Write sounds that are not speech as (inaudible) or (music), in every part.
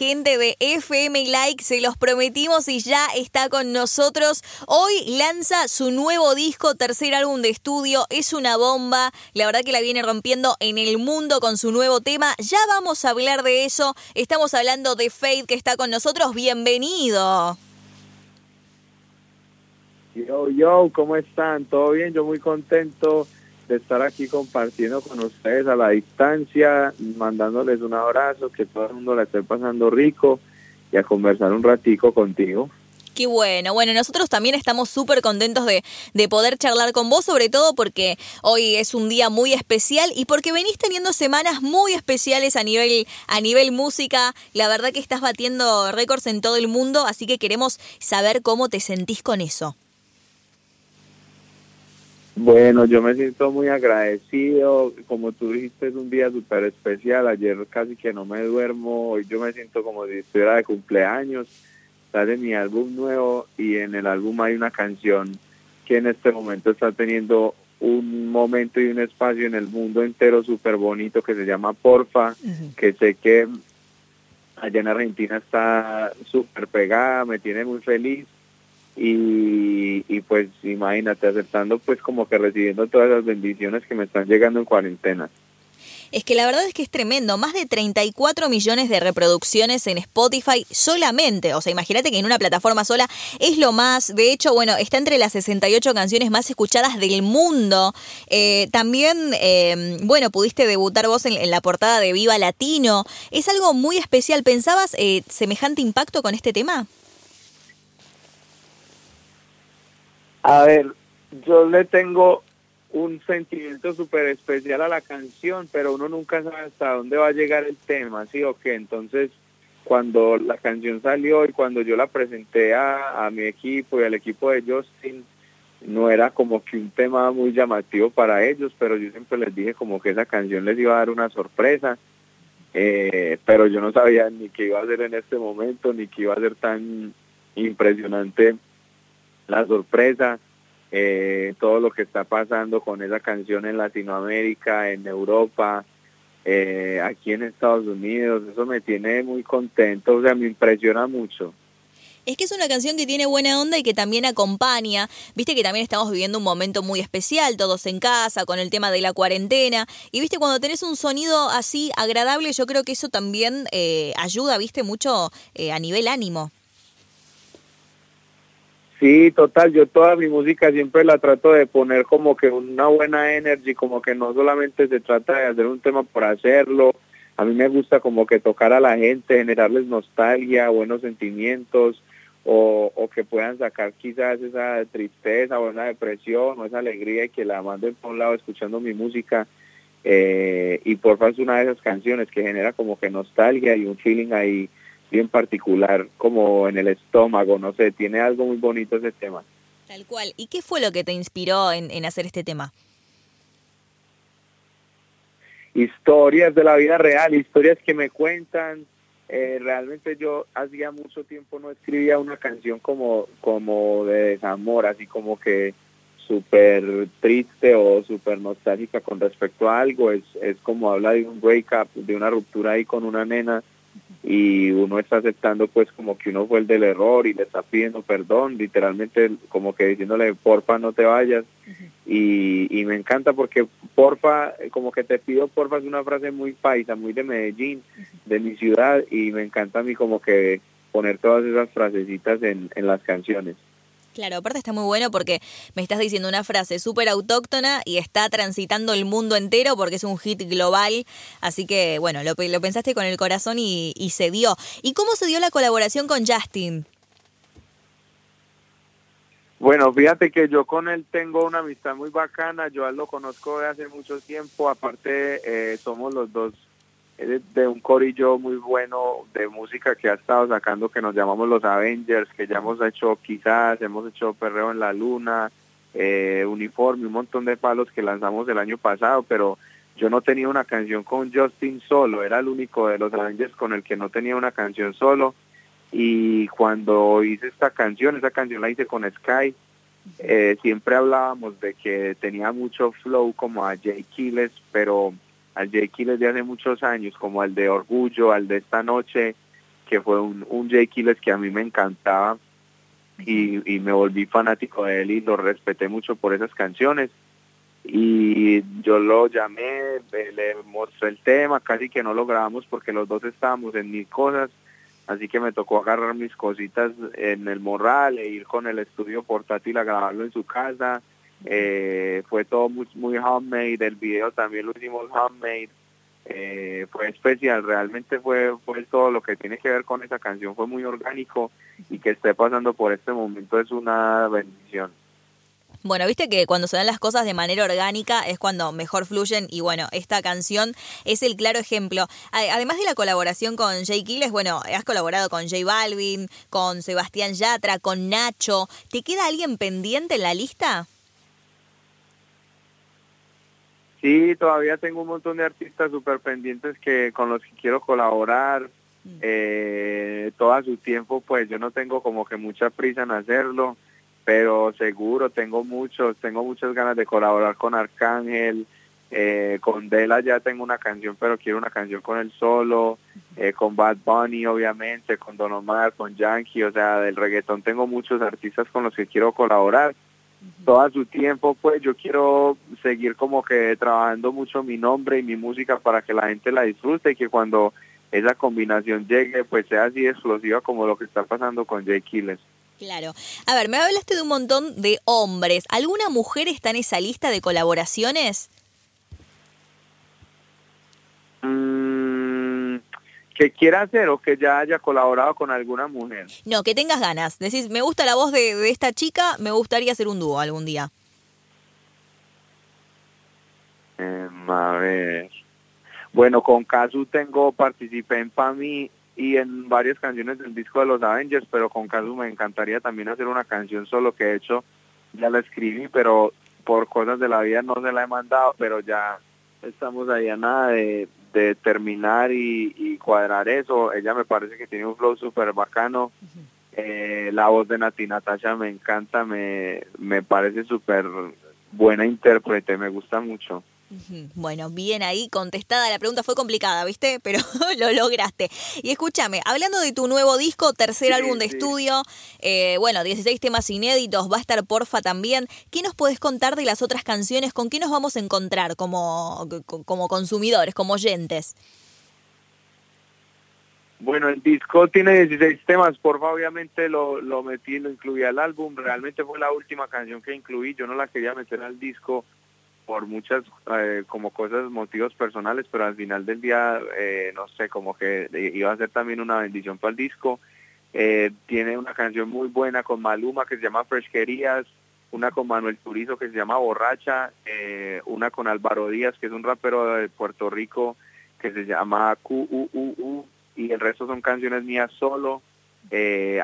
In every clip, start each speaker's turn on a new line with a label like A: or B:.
A: gente de FM Like, se los prometimos y ya está con nosotros. Hoy lanza su nuevo disco, tercer álbum de estudio, es una bomba, la verdad que la viene rompiendo en el mundo con su nuevo tema. Ya vamos a hablar de eso, estamos hablando de Faith que está con nosotros, bienvenido.
B: Yo, yo, ¿cómo están? ¿Todo bien? Yo muy contento estar aquí compartiendo con ustedes a la distancia, mandándoles un abrazo, que todo el mundo la esté pasando rico y a conversar un ratico contigo.
A: Qué bueno. Bueno, nosotros también estamos súper contentos de, de, poder charlar con vos, sobre todo porque hoy es un día muy especial y porque venís teniendo semanas muy especiales a nivel, a nivel música. La verdad que estás batiendo récords en todo el mundo, así que queremos saber cómo te sentís con eso.
B: Bueno, yo me siento muy agradecido. Como tú dijiste, es un día súper especial. Ayer casi que no me duermo. Hoy yo me siento como si estuviera de cumpleaños. Sale mi álbum nuevo y en el álbum hay una canción que en este momento está teniendo un momento y un espacio en el mundo entero súper bonito que se llama Porfa, que sé que allá en Argentina está súper pegada, me tiene muy feliz y, y, pues imagínate aceptando pues como que recibiendo todas las bendiciones que me están llegando en cuarentena.
A: Es que la verdad es que es tremendo, más de 34 millones de reproducciones en Spotify solamente, o sea, imagínate que en una plataforma sola es lo más, de hecho, bueno, está entre las 68 canciones más escuchadas del mundo. Eh, también, eh, bueno, pudiste debutar vos en, en, la portada de Viva Latino, es algo muy especial, ¿pensabas eh, semejante impacto con este tema?
B: A ver, yo le tengo un sentimiento súper especial a la canción, pero uno nunca sabe hasta dónde va a llegar el tema, ¿sí o qué? Entonces, cuando la canción salió y cuando yo la presenté a, a mi equipo y al equipo de Justin, no era como que un tema muy llamativo para ellos, pero yo siempre les dije como que esa canción les iba a dar una sorpresa, eh, pero yo no sabía ni qué iba a ser en este momento, ni que iba a ser tan impresionante la sorpresa, eh, todo lo que está pasando con esa canción en Latinoamérica, en Europa, eh, aquí en Estados Unidos, eso me tiene muy contento, o sea, me impresiona mucho.
A: Es que es una canción que tiene buena onda y que también acompaña. Viste que también estamos viviendo un momento muy especial, todos en casa, con el tema de la cuarentena. Y viste, cuando tenés un sonido así agradable, yo creo que eso también eh, ayuda, viste, mucho eh, a nivel ánimo.
B: Sí, total, yo toda mi música siempre la trato de poner como que una buena energy, como que no solamente se trata de hacer un tema por hacerlo, a mí me gusta como que tocar a la gente, generarles nostalgia, buenos sentimientos, o, o que puedan sacar quizás esa tristeza o esa depresión o esa alegría y que la manden por un lado escuchando mi música. Eh, y porfa es una de esas canciones que genera como que nostalgia y un feeling ahí bien particular, como en el estómago, no sé, tiene algo muy bonito ese tema.
A: Tal cual. ¿Y qué fue lo que te inspiró en, en hacer este tema?
B: Historias de la vida real, historias que me cuentan. Eh, realmente yo hacía mucho tiempo no escribía una canción como, como de desamor, así como que súper triste o súper nostálgica con respecto a algo. Es, es como habla de un breakup, de una ruptura ahí con una nena y uno está aceptando pues como que uno fue el del error y le está pidiendo perdón, literalmente como que diciéndole porfa no te vayas y, y me encanta porque porfa, como que te pido porfa es una frase muy paisa, muy de Medellín, de mi ciudad y me encanta a mí como que poner todas esas frasecitas en, en las canciones.
A: Claro, aparte está muy bueno porque me estás diciendo una frase súper autóctona y está transitando el mundo entero porque es un hit global. Así que, bueno, lo, lo pensaste con el corazón y, y, se dio. ¿Y cómo se dio la colaboración con Justin?
B: Bueno, fíjate que yo con él tengo una amistad muy bacana. Yo lo conozco de hace mucho tiempo. Aparte, eh, somos los dos de un corillo muy bueno de música que ha estado sacando que nos llamamos los Avengers, que ya hemos hecho quizás, hemos hecho Perreo en la Luna, eh, Uniforme, un montón de palos que lanzamos el año pasado, pero yo no tenía una canción con Justin solo, era el único de los Avengers con el que no tenía una canción solo. Y cuando hice esta canción, esa canción la hice con Sky, eh, siempre hablábamos de que tenía mucho flow como a Jay Kiles, pero al J. Kiles de hace muchos años, como al de Orgullo, al de esta noche, que fue un, un Kiles que a mí me encantaba y, me volví fanático de él y lo respeté mucho por esas canciones y yo lo llamé, le mostré el tema, casi que no lo grabamos porque los dos estábamos en mil cosas, así que me tocó agarrar mis cositas en el morral e ir con el estudio portátil a grabarlo en su casa. Eh, fue todo muy, muy homemade, el video también lo hicimos homemade. Eh, fue especial, realmente fue, fue todo lo que tiene que ver con esa canción, fue muy orgánico y que esté pasando por este momento es una bendición.
A: Bueno, viste que cuando se dan las cosas de manera orgánica es cuando mejor fluyen y bueno, esta canción es el claro ejemplo. Además de la colaboración con Jay Kiles, bueno, has colaborado con J Balvin, con Sebastián Yatra, con Nacho. ¿Te queda alguien pendiente en la lista?
B: Sí, todavía tengo un montón de artistas súper pendientes que con los que quiero colaborar. Mm. Eh, todo su tiempo, pues yo no tengo como que mucha prisa en hacerlo pero seguro tengo muchos, tengo muchas ganas de colaborar con Arcángel, eh, con Dela ya tengo una canción, pero quiero una canción con él solo, eh, con Bad Bunny obviamente, con Don Omar, con Yankee, o sea, del reggaetón tengo muchos artistas con los que quiero colaborar. Todo su tiempo, pues yo quiero seguir como que trabajando mucho mi nombre y mi música para que la gente la disfrute y que cuando esa combinación llegue, pues sea así explosiva como lo que está pasando con Jay.
A: Claro. A ver, me hablaste de un montón de hombres. ¿Alguna mujer está en esa lista de colaboraciones?
B: Que quiera hacer o que ya haya colaborado con alguna mujer.
A: No, que tengas ganas. Decís, me gusta la voz de, esta chica, me gustaría hacer un dúo algún día.
B: Em, a ver. Bueno, con Casu tengo, participé en PAMI y en varias canciones del disco de los Avengers, pero con Casu me encantaría también hacer una canción solo que de hecho ya la escribí, pero por cosas de la vida no se la he mandado, pero ya estamos ahí a nada de, terminar y, cuadrar eso. Ella me parece que tiene un flow súper bacano. Eh, la voz de Nati Natasha me encanta, me, me parece súper buena intérprete, me gusta mucho.
A: Bueno, bien ahí contestada la pregunta, fue complicada, ¿viste? (laughs) Pero lo lograste. Y escúchame, hablando de tu nuevo disco, tercer álbum de estudio, eh, bueno, 16 temas inéditos, va a estar Porfa también. ¿Qué nos puedes contar de las otras canciones? ¿Con qué nos vamos a encontrar como, como consumidores, como oyentes?
B: Bueno, el disco tiene 16 temas, porfa obviamente lo, lo metí, lo incluí al álbum, realmente fue la última canción que incluí, yo no la quería meter al disco por muchas eh, como cosas, motivos personales, pero al final del día, eh, no sé, como que iba a ser también una bendición para el disco. Eh, tiene una canción muy buena con Maluma que se llama Fresquerías, una con Manuel Turizo que se llama Borracha, una con Álvaro Díaz que es un rapero de Puerto Rico que se llama QUUU y el resto son canciones mías solo.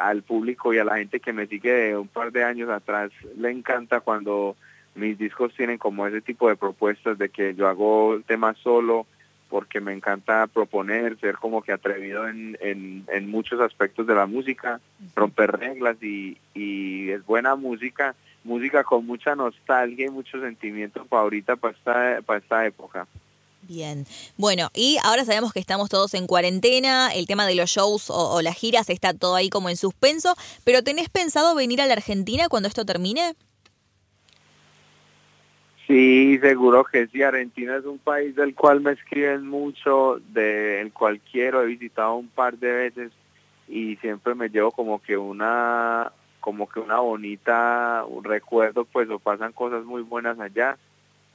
B: al público y a la gente que me sigue de un par de años atrás le encanta cuando mis discos tienen como ese tipo de propuestas de que yo hago temas solo porque me encanta proponer, ser como que atrevido en, en, muchos aspectos de la música, romper reglas y, y es buena música, música con mucha nostalgia y mucho sentimiento para ahorita, para esta, para esta época.
A: Bien, bueno, y ahora sabemos que estamos todos en cuarentena, el tema de los shows o, o las giras está todo ahí como en suspenso, pero ¿tenés pensado venir a la Argentina cuando esto termine?
B: Sí, seguro que sí. Argentina es un país del cual me escriben mucho, del cual quiero. He visitado un par de veces y siempre me llevo como que una, como que una bonita un recuerdo, pues o pasan cosas muy buenas allá.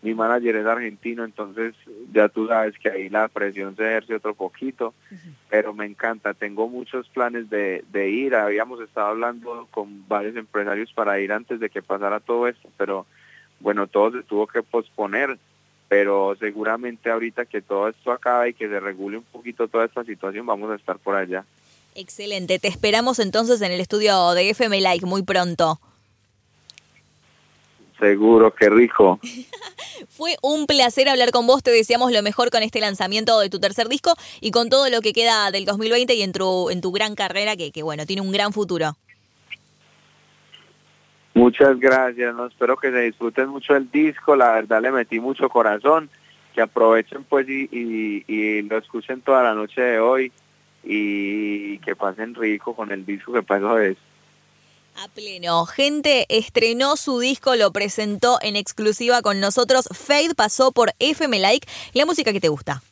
B: Mi manager es argentino, entonces ya tú sabes que ahí la presión se ejerce otro poquito, pero me encanta. Tengo muchos planes de, de ir. Habíamos estado hablando con varios empresarios para ir antes de que pasara todo esto, pero bueno, todo se tuvo que posponer, pero seguramente ahorita que todo esto acabe y que se regule un poquito toda esta situación, vamos a estar por allá.
A: Excelente, te esperamos entonces en el estudio de FM Like muy pronto.
B: Seguro, qué rico. (laughs)
A: Fue un placer hablar con vos, te deseamos lo mejor con este lanzamiento de tu tercer disco y con todo lo que queda del 2020 y en tu, en tu gran carrera que, que bueno, tiene un gran futuro.
B: Muchas gracias, no espero que se disfruten mucho el disco, la verdad le metí mucho corazón, que aprovechen pues y, lo escuchen toda la noche de hoy y que pasen rico con el disco que pasó es.
A: A pleno. Gente estrenó su disco, lo presentó en exclusiva con nosotros. Fade pasó por FM Like, la música que te gusta.